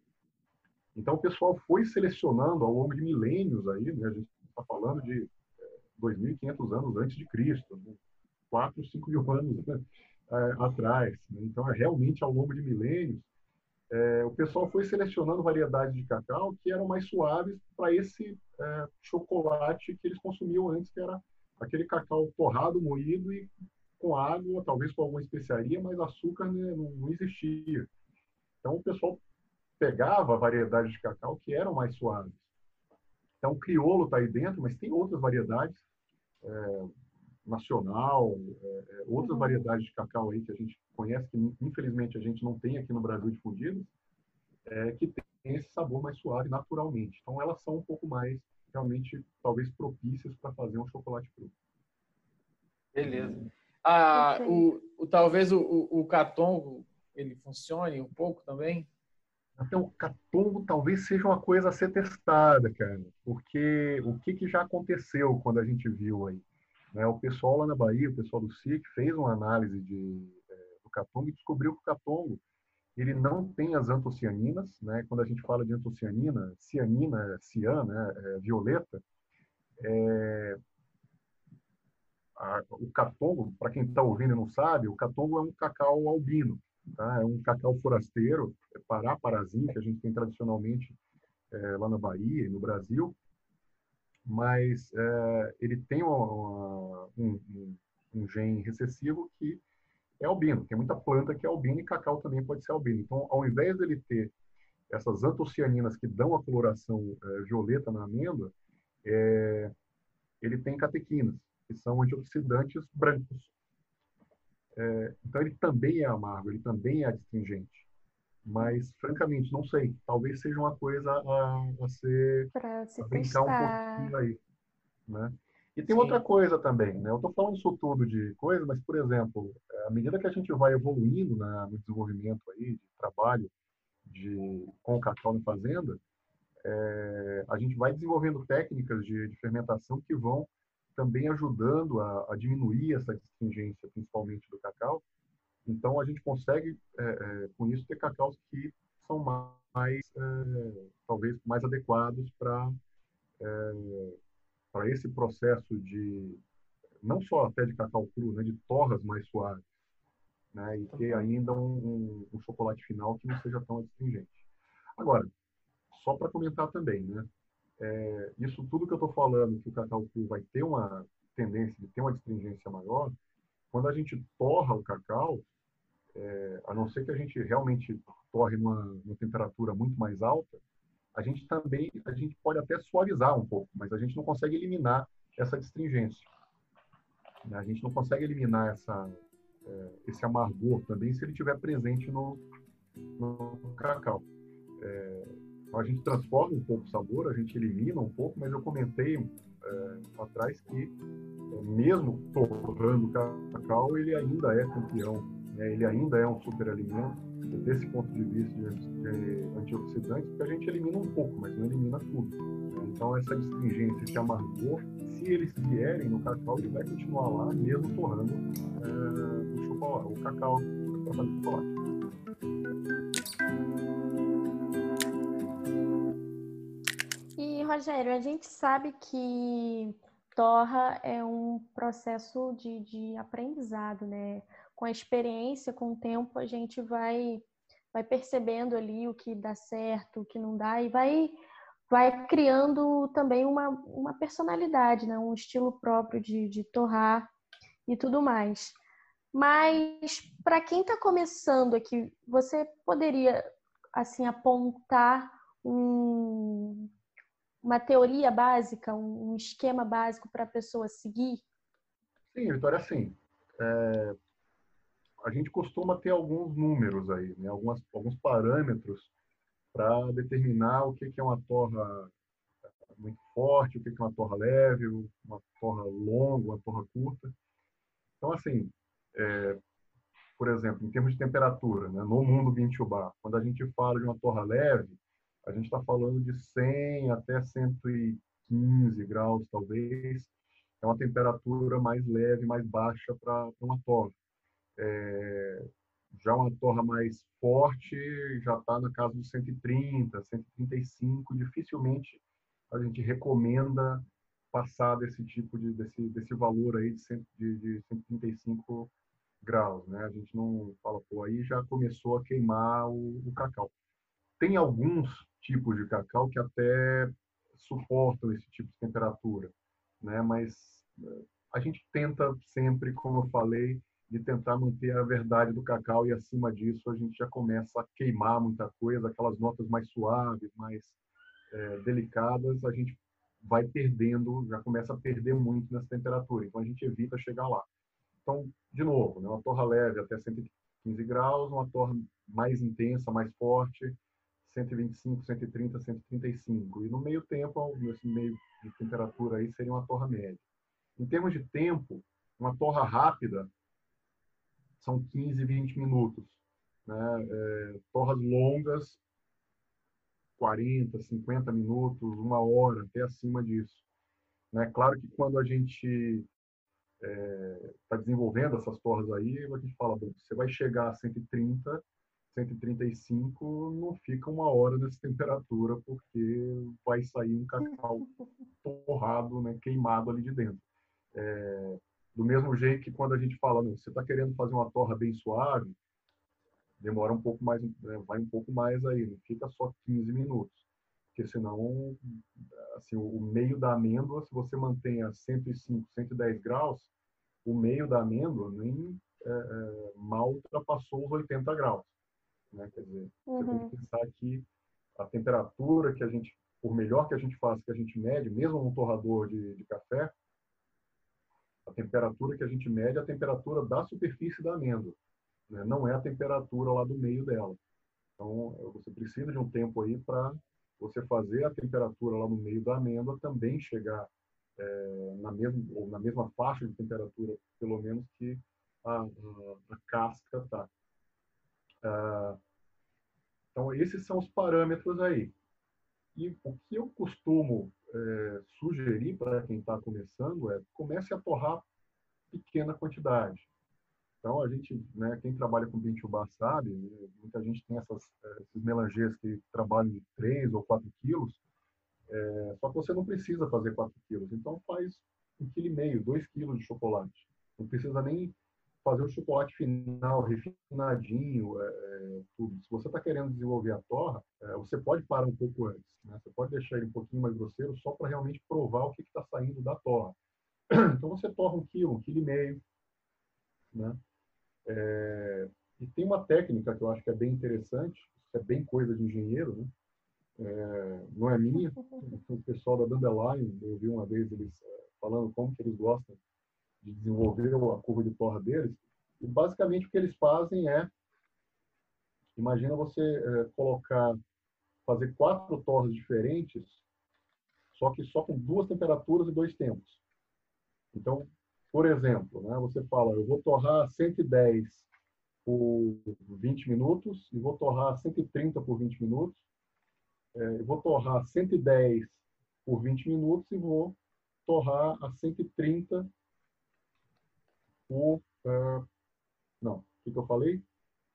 S3: Então, o pessoal foi selecionando ao longo de milênios aí, né? a gente está falando de 2.500 é, anos antes de Cristo, né? 4, 5 mil anos né? é, atrás. Né? Então, é, realmente, ao longo de milênios, é, o pessoal foi selecionando variedades de cacau que eram mais suaves para esse é, chocolate que eles consumiam antes, que era aquele cacau torrado, moído e com água, talvez com alguma especiaria, mas açúcar né, não, não existia. Então, o pessoal pegava variedades de cacau que eram mais suaves. Então, o crioulo está aí dentro, mas tem outras variedades, é, nacional, é, é, outras uhum. variedades de cacau aí que a gente conhece, que infelizmente a gente não tem aqui no Brasil difundidas, é, que tem esse sabor mais suave naturalmente. Então, elas são um pouco mais, realmente, talvez propícias para fazer um chocolate cru.
S1: Beleza. Ah, o, o, talvez o, o, o catongo ele funcione um pouco também?
S3: Até o catombo talvez seja uma coisa a ser testada, cara, porque o que, que já aconteceu quando a gente viu aí? Né? O pessoal lá na Bahia, o pessoal do SIC, fez uma análise de, é, do catombo e descobriu que o catombo ele não tem as antocianinas, né? Quando a gente fala de antocianina, cianina, cian, né? É, violeta, é, a, o catombo, para quem está ouvindo e não sabe, o catombo é um cacau albino. Tá? É um cacau forasteiro, é Pará, Parazinho, que a gente tem tradicionalmente é, lá na Bahia e no Brasil, mas é, ele tem uma, um, um, um, gene recessivo que é albino. Tem muita planta que é albino e cacau também pode ser albino. Então, ao invés dele ter essas antocianinas que dão a coloração é, violeta na amêndoa, ele tem catequinas, que são antioxidantes brancos. É, então ele também é amargo, ele também é astringente. Mas, francamente, não sei. Talvez seja uma coisa a, a ser.
S2: Para se a brincar um pouquinho aí.
S3: Né? E tem Sim. outra coisa também, né? Eu estou falando isso tudo de coisa, mas, por exemplo, à medida que a gente vai evoluindo na, no desenvolvimento aí de trabalho de, com o cacau na fazenda, é, a gente vai desenvolvendo técnicas de, de fermentação que vão também ajudando a, a diminuir essa distingência, principalmente do cacau. Então, a gente consegue, é, é, com isso, ter cacaus que são mais, é, talvez, mais adequados para é, esse processo de, não só até de cacau cru, né, de torras mais suaves, né, e ter ainda um, um, um chocolate final que não seja tão astringente. Agora, só para comentar também, né, é, isso tudo que eu estou falando, que o cacau vai ter uma tendência de ter uma astringência maior, quando a gente torra o cacau, é, a não ser que a gente realmente torre numa, numa, temperatura muito mais alta, a gente também a gente pode até suavizar um pouco, mas a gente não consegue eliminar essa astringência. Né? A gente não consegue eliminar essa, é, esse amargor também se ele estiver presente no, no cacau. É, a gente transforma um pouco o sabor, a gente elimina um pouco, mas eu comentei é, atrás que, é, mesmo torrando o cacau, ele ainda é campeão, né? ele ainda é um superalimento, desse ponto de vista de, de antioxidantes, porque a gente elimina um pouco, mas não elimina tudo. Então, essa astringência, esse amargor, se eles vierem no cacau, ele vai continuar lá, mesmo torrando é, o, chocolate, o cacau para fazer chocolate.
S2: Rogério, a gente sabe que torra é um processo de, de aprendizado, né? Com a experiência, com o tempo, a gente vai, vai percebendo ali o que dá certo, o que não dá, e vai, vai criando também uma, uma personalidade, né? um estilo próprio de, de torrar e tudo mais. Mas para quem está começando aqui, você poderia assim apontar um, uma teoria básica, um, esquema básico para a pessoa seguir?
S3: Sim, Vitória, sim. É, a gente costuma ter alguns números aí, né? Algumas, alguns parâmetros para determinar o que, que é uma torra muito forte, o que, é uma torra leve, uma torra longa, uma torra curta. Então, assim, é, por exemplo, em termos de temperatura, né? no mundo Bintubá, quando a gente fala de uma torra leve, a gente está falando de 100 até 115 graus, talvez. É uma temperatura mais leve, mais baixa para uma torre. É, já uma torre mais forte já está na casa dos 130, 135. Dificilmente a gente recomenda passar desse tipo de desse, desse valor aí de, 100, de, de 135 graus, né? A gente não fala, pô, aí já começou a queimar o, o cacau. Tem alguns tipos de cacau que até suportam esse tipo de temperatura, né? Mas eh, a gente tenta sempre, como eu falei, de tentar manter a verdade do cacau e acima disso a gente já começa a queimar muita coisa, aquelas notas mais suaves, mais é, delicadas, a gente vai perdendo, já começa a perder muito nessa temperatura. Então a gente evita chegar lá. Então, de novo, né, uma torra leve até 115 graus, uma torra mais intensa, mais forte, 125, 130, 135. E no meio tempo, nesse meio de temperatura aí, seria uma torra média. Em termos de tempo, uma torra rápida são 15, 20 minutos. Né? É, torras longas, 40, 50 minutos, uma hora, até acima disso. Né? Claro que quando a gente está é, tá desenvolvendo essas torres aí, a gente fala, bom, você vai chegar a 130, 135, não fica uma hora nessa temperatura, porque vai sair um cacau torrado, né, queimado ali de dentro. É, do mesmo jeito que quando a gente fala, você está querendo fazer uma torra bem suave, demora um pouco mais, né, vai um pouco mais aí, não fica só 15 minutos. Porque senão, assim, o meio da amêndoa, se você mantém a 105, 110 graus, o meio da amêndoa nem é, é, mal ultrapassou os 80 graus. Né? Quer dizer, uhum. você tem que uhum. pensar que a temperatura que a gente, por melhor que a gente faça, que a gente mede, mesmo num torrador de, de café, a temperatura que a gente mede é a temperatura da superfície da amêndoa, né? não é a temperatura lá do meio dela. Então, você precisa de um tempo aí para você fazer a temperatura lá no meio da amêndoa também chegar é, na, mesma, ou na mesma faixa de temperatura, pelo menos, que a, a, a casca está. Ah, então, esses são os parâmetros aí. E o que eu costumo é, sugerir para quem está começando é comece a torrar pequena quantidade. Então, a gente, né, quem trabalha com bintubá sabe, muita gente tem essas, é, esses melangês que trabalham de 3 ou 4 quilos, é, só que você não precisa fazer 4 quilos. Então, faz um quilo e meio, 2 quilos de chocolate. Não precisa nem fazer o chocolate final refinadinho, é, é, tudo. Se você está querendo desenvolver a torra, é, você pode parar um pouco antes. Né? Você pode deixar ele um pouquinho mais grosseiro só para realmente provar o que está saindo da torra. Então você torra um quilo, um quilo e meio. Né? É, e tem uma técnica que eu acho que é bem interessante, é bem coisa de engenheiro, né? É, não é minha, o pessoal da Dandelion, eu vi uma vez eles é, falando como que eles gostam de desenvolver a curva de torra deles. E basicamente o que eles fazem é, imagina você é, colocar, fazer quatro torres diferentes, só que só com duas temperaturas e dois tempos. Então, por exemplo, né, você fala, eu vou torrar 110 por 20 minutos e vou torrar 130 por 20 minutos. É, eu vou torrar 110 por 20 minutos e vou torrar a 130 por. Uh, não, o que, que eu falei?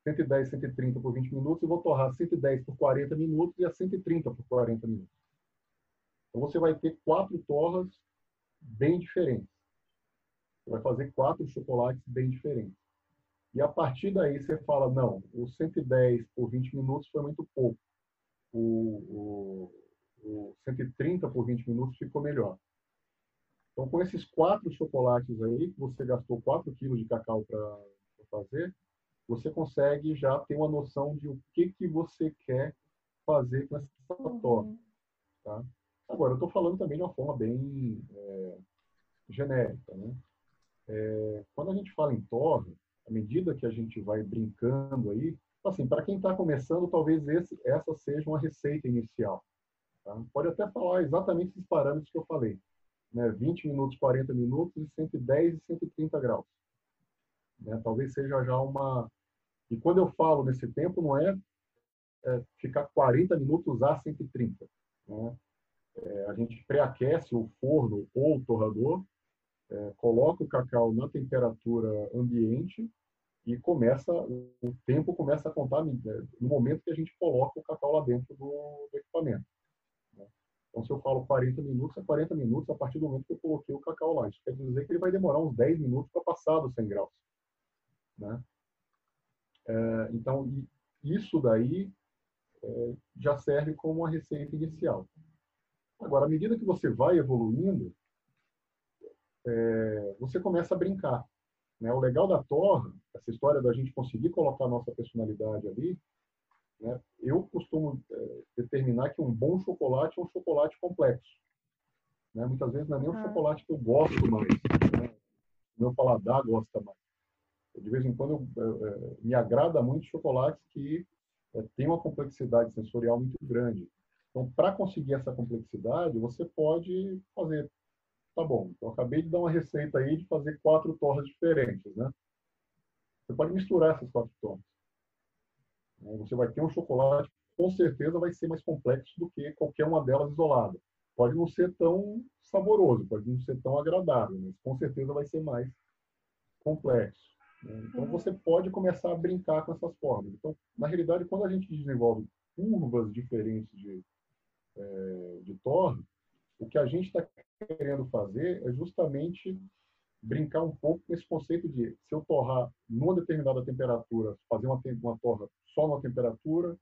S3: 110, 130 por 20 minutos e vou torrar 110 por 40 minutos e a 130 por 40 minutos. Então você vai ter quatro torras bem diferentes. Você vai fazer quatro chocolates bem diferentes. E a partir daí você fala, não, o 110 por 20 minutos foi muito pouco. O, o, o 130 por 20 minutos ficou melhor. Então, com esses quatro chocolates aí, que você gastou 4 quilos de cacau para fazer, você consegue já ter uma noção de o que, que você quer fazer com essa uhum. torta. Tá? Agora, eu estou falando também de uma forma bem é, genérica. Né? É, quando a gente fala em torre, à medida que a gente vai brincando aí, assim, para quem está começando, talvez esse, essa seja uma receita inicial. Tá? Pode até falar exatamente esses parâmetros que eu falei. Né? 20 minutos, 40 minutos, e 110 e 130 graus. Né? Talvez seja já uma... E quando eu falo nesse tempo, não é, é ficar 40 minutos a 130. Né? É, a gente pré-aquece o forno ou o torrador, é, coloca o cacau na temperatura ambiente e começa o tempo começa a contar né, no momento que a gente coloca o cacau lá dentro do, do equipamento. Né? Então, se eu falo 40 minutos, é 40 minutos a partir do momento que eu coloquei o cacau lá. Isso quer dizer que ele vai demorar uns 10 minutos para passar dos 100 graus. Né? É, então, isso daí é, já serve como uma receita inicial. Agora, à medida que você vai evoluindo, é, você começa a brincar. Né? O legal da torre, essa história da gente conseguir colocar a nossa personalidade ali, né? eu costumo é, determinar que um bom chocolate é um chocolate complexo. Né? Muitas vezes não é nem um ah. chocolate que eu gosto mais, né? meu paladar gosta mais. De vez em quando eu, eu, eu, me agrada muito chocolates que é, têm uma complexidade sensorial muito grande. Então, para conseguir essa complexidade, você pode fazer. Tá bom, então acabei de dar uma receita aí de fazer quatro torres diferentes, né? Você pode misturar essas quatro torres. Né? Você vai ter um chocolate com certeza vai ser mais complexo do que qualquer uma delas isolada. Pode não ser tão saboroso, pode não ser tão agradável, mas com certeza vai ser mais complexo. Né? Então, uhum. você pode começar a brincar com essas formas. Então, na realidade, quando a gente desenvolve curvas diferentes de é, de torre, o que a gente está querendo fazer é justamente brincar um pouco com esse conceito de se eu torrar numa determinada temperatura, fazer uma, uma torra só numa temperatura,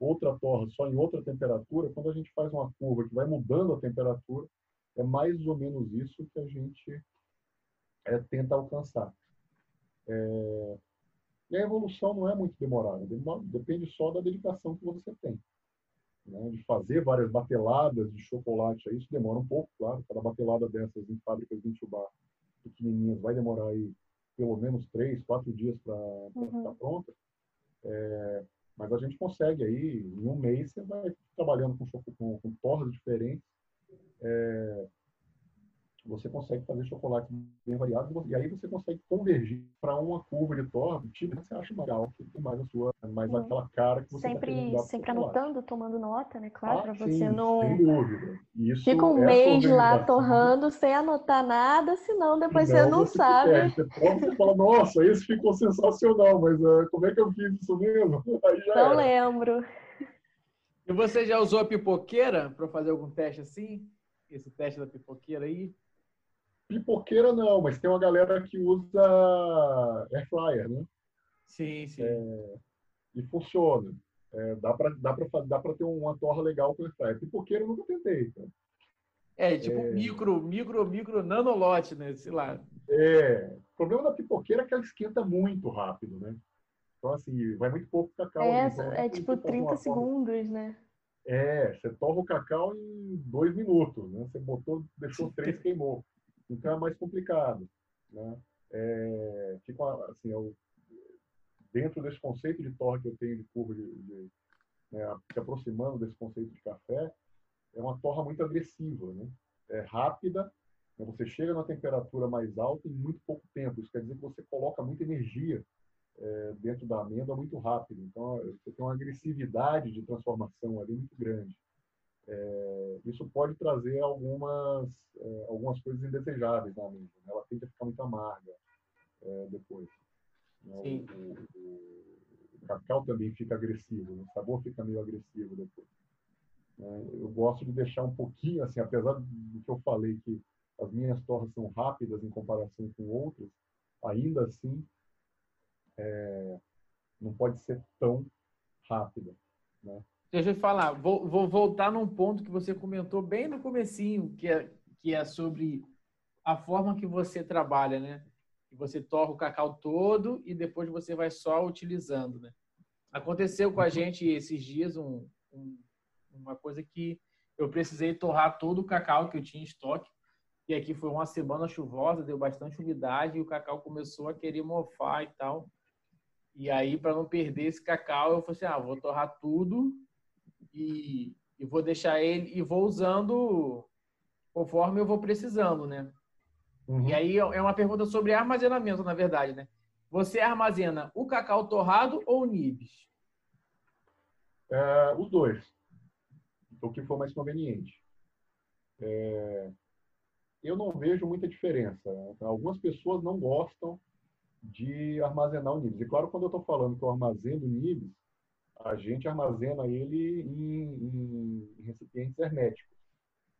S3: outra torra só em outra temperatura, quando a gente faz uma curva que vai mudando a temperatura, é mais ou menos isso que a gente é, tenta alcançar. É, e a evolução não é muito demorada, depende só da dedicação que você tem né, de fazer várias bateladas de chocolate. Isso demora um pouco, claro. Cada batelada dessas em fábricas de entubar pequenininhas vai demorar aí pelo menos três, quatro dias para uhum. ficar pronta. É, mas a gente consegue aí, em um mês, você vai trabalhando com, com, com torres diferentes. É, você consegue fazer chocolate bem variado e aí você consegue convergir para uma curva de torre tipo que você acha legal, que tem mais a sua, mais aquela cara que você
S2: sempre
S3: tá
S2: sempre anotando, tomando nota, né? Claro,
S3: ah,
S2: para você não
S3: sem dúvida. Isso
S2: fica um mês lá torrando sem anotar nada, senão depois você não
S3: você
S2: sabe.
S3: Você, você fala, nossa, esse ficou sensacional, mas uh, como é que eu fiz isso mesmo? Aí já
S2: não
S3: era.
S2: lembro.
S1: E você já usou a pipoqueira para fazer algum teste assim? Esse teste da pipoqueira aí?
S3: Pipoqueira não, mas tem uma galera que usa air fryer, né?
S1: Sim, sim.
S3: É, e funciona. É, dá para dá para dá para ter uma torra legal com air fryer. Pipoqueira eu nunca tentei. Tá?
S1: É, tipo é... micro, micro, micro nanolote, né? Sei lá.
S3: É. O problema da pipoqueira é que ela esquenta muito rápido, né? Então, assim, vai muito pouco cacau.
S2: É, então, é tipo 30 segundos, né?
S3: É, você torra o cacau em dois minutos, né? Você botou, deixou três, queimou. Então é mais complicado. Né? É, assim, eu, dentro desse conceito de torre que eu tenho de curva de, de né, se aproximando desse conceito de café, é uma torra muito agressiva, né? É rápida, né? você chega na temperatura mais alta em muito pouco tempo. Isso quer dizer que você coloca muita energia é, dentro da amêndoa muito rápido. Então, você tem uma agressividade de transformação ali muito grande é, isso pode trazer algumas, é, algumas coisas indesejáveis na amêndoa. Né? Ela tende a ficar muito amarga é, depois. Né? O, o, o, cacau também fica agressivo, né? o sabor fica meio agressivo depois. Né? Eu gosto de deixar um pouquinho, assim, apesar do que eu falei que as minhas torres são rápidas em comparação com outras, ainda assim é, não pode ser tão rápida. Né?
S1: Deixa eu falar, vou, vou, voltar num ponto que você comentou bem no comecinho, que é, que é sobre a forma que você trabalha, né? Que você torra o cacau todo e depois você vai só utilizando, né? Aconteceu com a uhum. gente esses dias um, um, uma coisa que eu precisei torrar todo o cacau que eu tinha em estoque. E aqui foi uma semana chuvosa, deu bastante umidade e o cacau começou a querer mofar e tal. E aí, para não perder esse cacau, eu falei assim: ah, vou torrar tudo e, e vou deixar ele e vou usando conforme eu vou precisando, né? Uhum. E aí é uma pergunta sobre armazenamento, na verdade, né? Você armazena o cacau torrado ou o nibs?
S3: É, os dois. O que for mais conveniente. É, eu não vejo muita diferença. Algumas pessoas não gostam de armazenar o nibs. E claro, quando eu estou falando que eu armazeno o nibs, a gente armazena ele em, em, recipientes herméticos.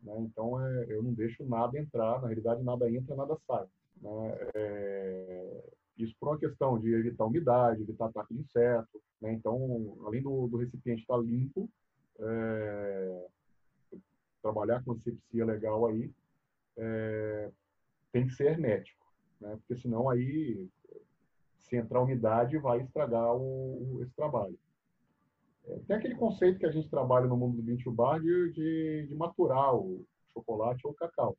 S3: Né? Então, é, eu não deixo nada entrar, na realidade, nada entra, nada sai. Né? É, isso por uma questão de evitar umidade, evitar ataque de inseto. Né? Então, além do, do recipiente estar limpo, é, trabalhar com asepsia legal aí, é, tem que ser hermético. Né? Porque senão aí, se entrar umidade, vai estragar o esse trabalho. Tem aquele conceito que a gente trabalha no mundo do bean bar de, de, de, maturar o chocolate ou o cacau.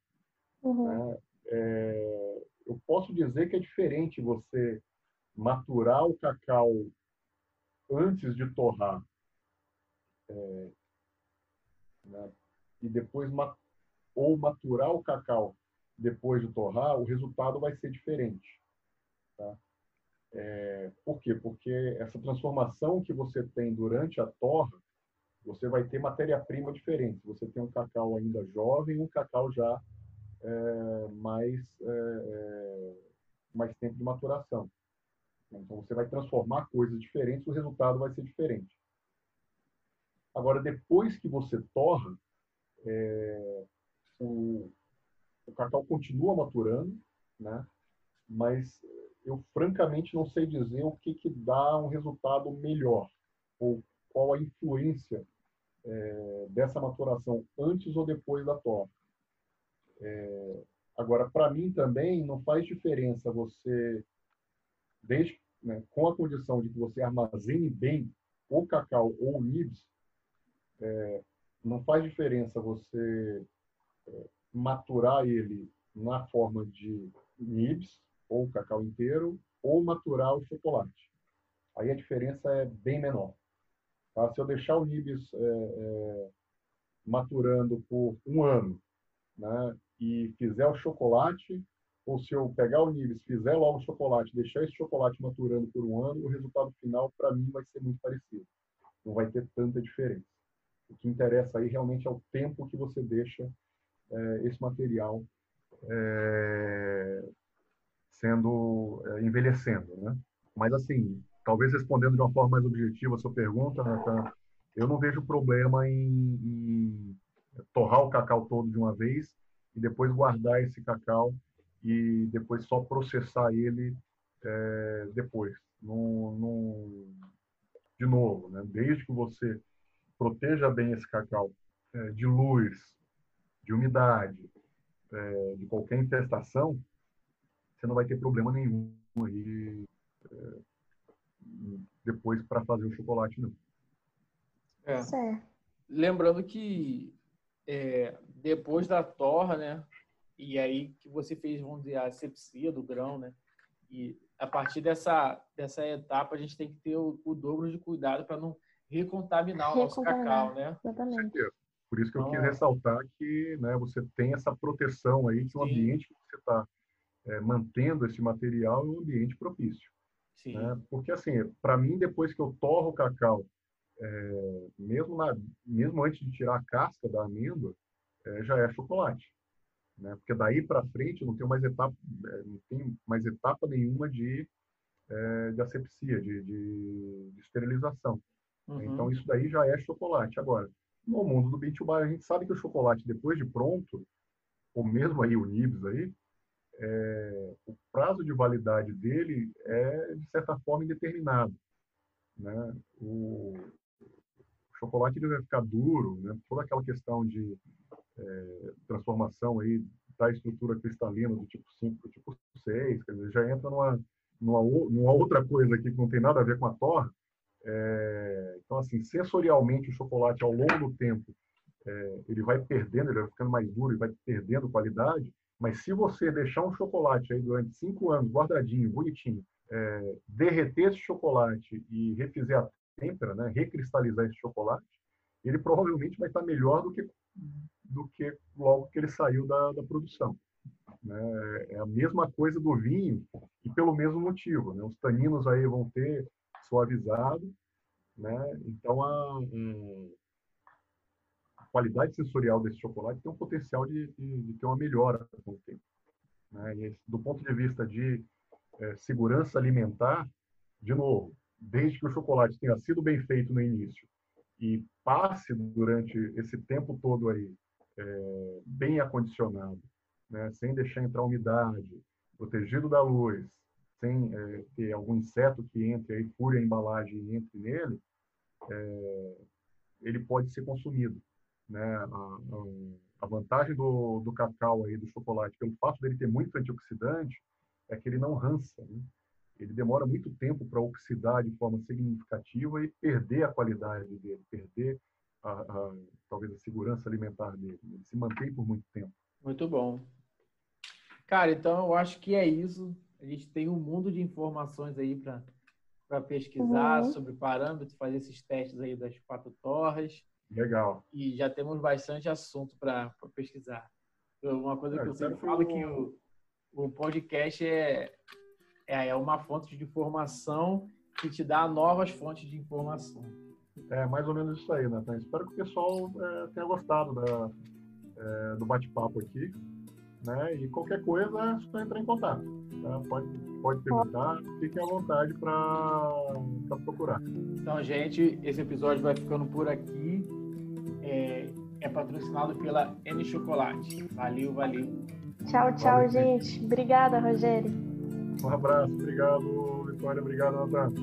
S3: Uhum. Né? É, eu posso dizer que é diferente você maturar o cacau antes de torrar é, né? e depois ou maturar o cacau depois de torrar, o resultado vai ser diferente. Tá? É, por quê? Porque essa transformação que você tem durante a torra, você vai ter matéria-prima diferente. Você tem um cacau ainda jovem um cacau já é, mais, é, é, mais tempo de maturação. Então, você vai transformar coisas diferentes, o resultado vai ser diferente. Agora, depois que você torra, é, o, o cacau continua maturando, né? mas eu francamente não sei dizer o que, que dá um resultado melhor, ou qual a influência é, dessa maturação antes ou depois da torta. É, agora, para mim também não faz diferença você, desde, né, com a condição de que você armazene bem o cacau ou o nibs, é, não faz diferença você é, maturar ele na forma de nibs ou cacau inteiro, ou maturar o chocolate. Aí a diferença é bem menor. Tá? Se eu deixar o nibs é, é, maturando por um ano né, e fizer o chocolate, ou se eu pegar o nibs, fizer logo o chocolate, deixar esse chocolate maturando por um ano, o resultado final, para mim, vai ser muito parecido. Não vai ter tanta diferença. O que interessa aí realmente é o tempo que você deixa é, esse material é, sendo é, envelhecendo, né? Mas assim, talvez respondendo de uma forma mais objetiva a sua pergunta, Nathan, eu não vejo problema em, em, torrar o cacau todo de uma vez e depois guardar esse cacau e depois só processar ele é, depois. Num, de novo, né? desde que você proteja bem esse cacau é, de luz, de umidade, é, de qualquer infestação, você não vai ter problema nenhum aí é, depois para fazer o chocolate, não.
S1: É. Lembrando que é, depois da torra, né? E aí que você fez, vamos dizer, a asepsia do grão, né? E a partir dessa, dessa etapa, a gente tem que ter o, o dobro de cuidado para não recontaminar o nosso cacau, né?
S2: Exatamente.
S3: Por isso que eu quis então, ressaltar que né, você tem essa proteção aí de um Sim. ambiente que você está é, mantendo esse material em um ambiente propício. Né? Porque, assim, para mim, depois que eu torro o cacau, é, mesmo, na, mesmo antes de tirar a casca da amêndoa, é, já é chocolate. Né? Porque daí para frente não tem mais etapa, é, não tem mais etapa nenhuma de, é, de asepsia, de, de, de esterilização. Uhum. Então, isso daí já é chocolate. Agora, no mundo do bar, a gente sabe que o chocolate, depois de pronto, ou mesmo aí o Nibs aí, é, o prazo de validade dele é, de certa forma, indeterminado. Né? O, o chocolate ele vai ficar duro, né? toda aquela questão de é, transformação aí da estrutura cristalina do tipo 5 para o tipo 6, quer dizer, já entra numa, numa, numa, outra coisa aqui que não tem nada a ver com a torre. É, então, assim, sensorialmente, o chocolate, ao longo do tempo, é, ele vai perdendo, ele vai ficando mais duro e vai perdendo qualidade. Mas se você deixar um chocolate aí durante cinco anos, guardadinho, bonitinho, é, derreter esse chocolate e refizer a têmpera, né, recristalizar esse chocolate, ele provavelmente vai estar melhor do que do que logo que ele saiu da, da produção. Né? É a mesma coisa do vinho e pelo mesmo motivo. Né? Os taninos aí vão ter suavizado, né? então a, um, qualidade sensorial desse chocolate tem um potencial de, de, de ter uma melhora com o tempo. Né? E do ponto de vista de é, segurança alimentar, de novo, desde que o chocolate tenha sido bem feito no início e passe durante esse tempo todo aí é, bem acondicionado, né, sem deixar entrar umidade, protegido da luz, sem é, ter algum inseto que entre aí, fure a embalagem e entre nele, é, ele pode ser consumido. Né? A, a, a, vantagem do, do cacau aí, do chocolate, pelo fato dele ter muito antioxidante, é que ele não rança. Né? Ele demora muito tempo para oxidar de forma significativa e perder a qualidade dele, perder a, a, talvez a segurança alimentar dele. Ele se mantém por muito tempo.
S1: Muito bom. Cara, então eu acho que é isso. A gente tem um mundo de informações aí para pesquisar uhum. sobre parâmetros, fazer esses testes aí das quatro torres.
S3: Legal.
S1: E já temos bastante assunto para pesquisar. Uma coisa é, que eu sempre falo que o, o podcast é, é, é uma fonte de informação que te dá novas fontes de informação.
S3: É mais ou menos isso aí, Nathan. Espero que o pessoal é, tenha gostado da, é, do bate-papo aqui. Né? E qualquer coisa é só entrar em contato. Tá? Pode, pode perguntar, fique à vontade para procurar.
S1: Então, gente, esse episódio vai ficando por aqui. É, é patrocinado pela N Chocolate. Valeu, valeu.
S2: Tchau, tchau, valeu, gente. Obrigada, Rogério.
S3: Um abraço, obrigado, Vitória, obrigado, Nathan.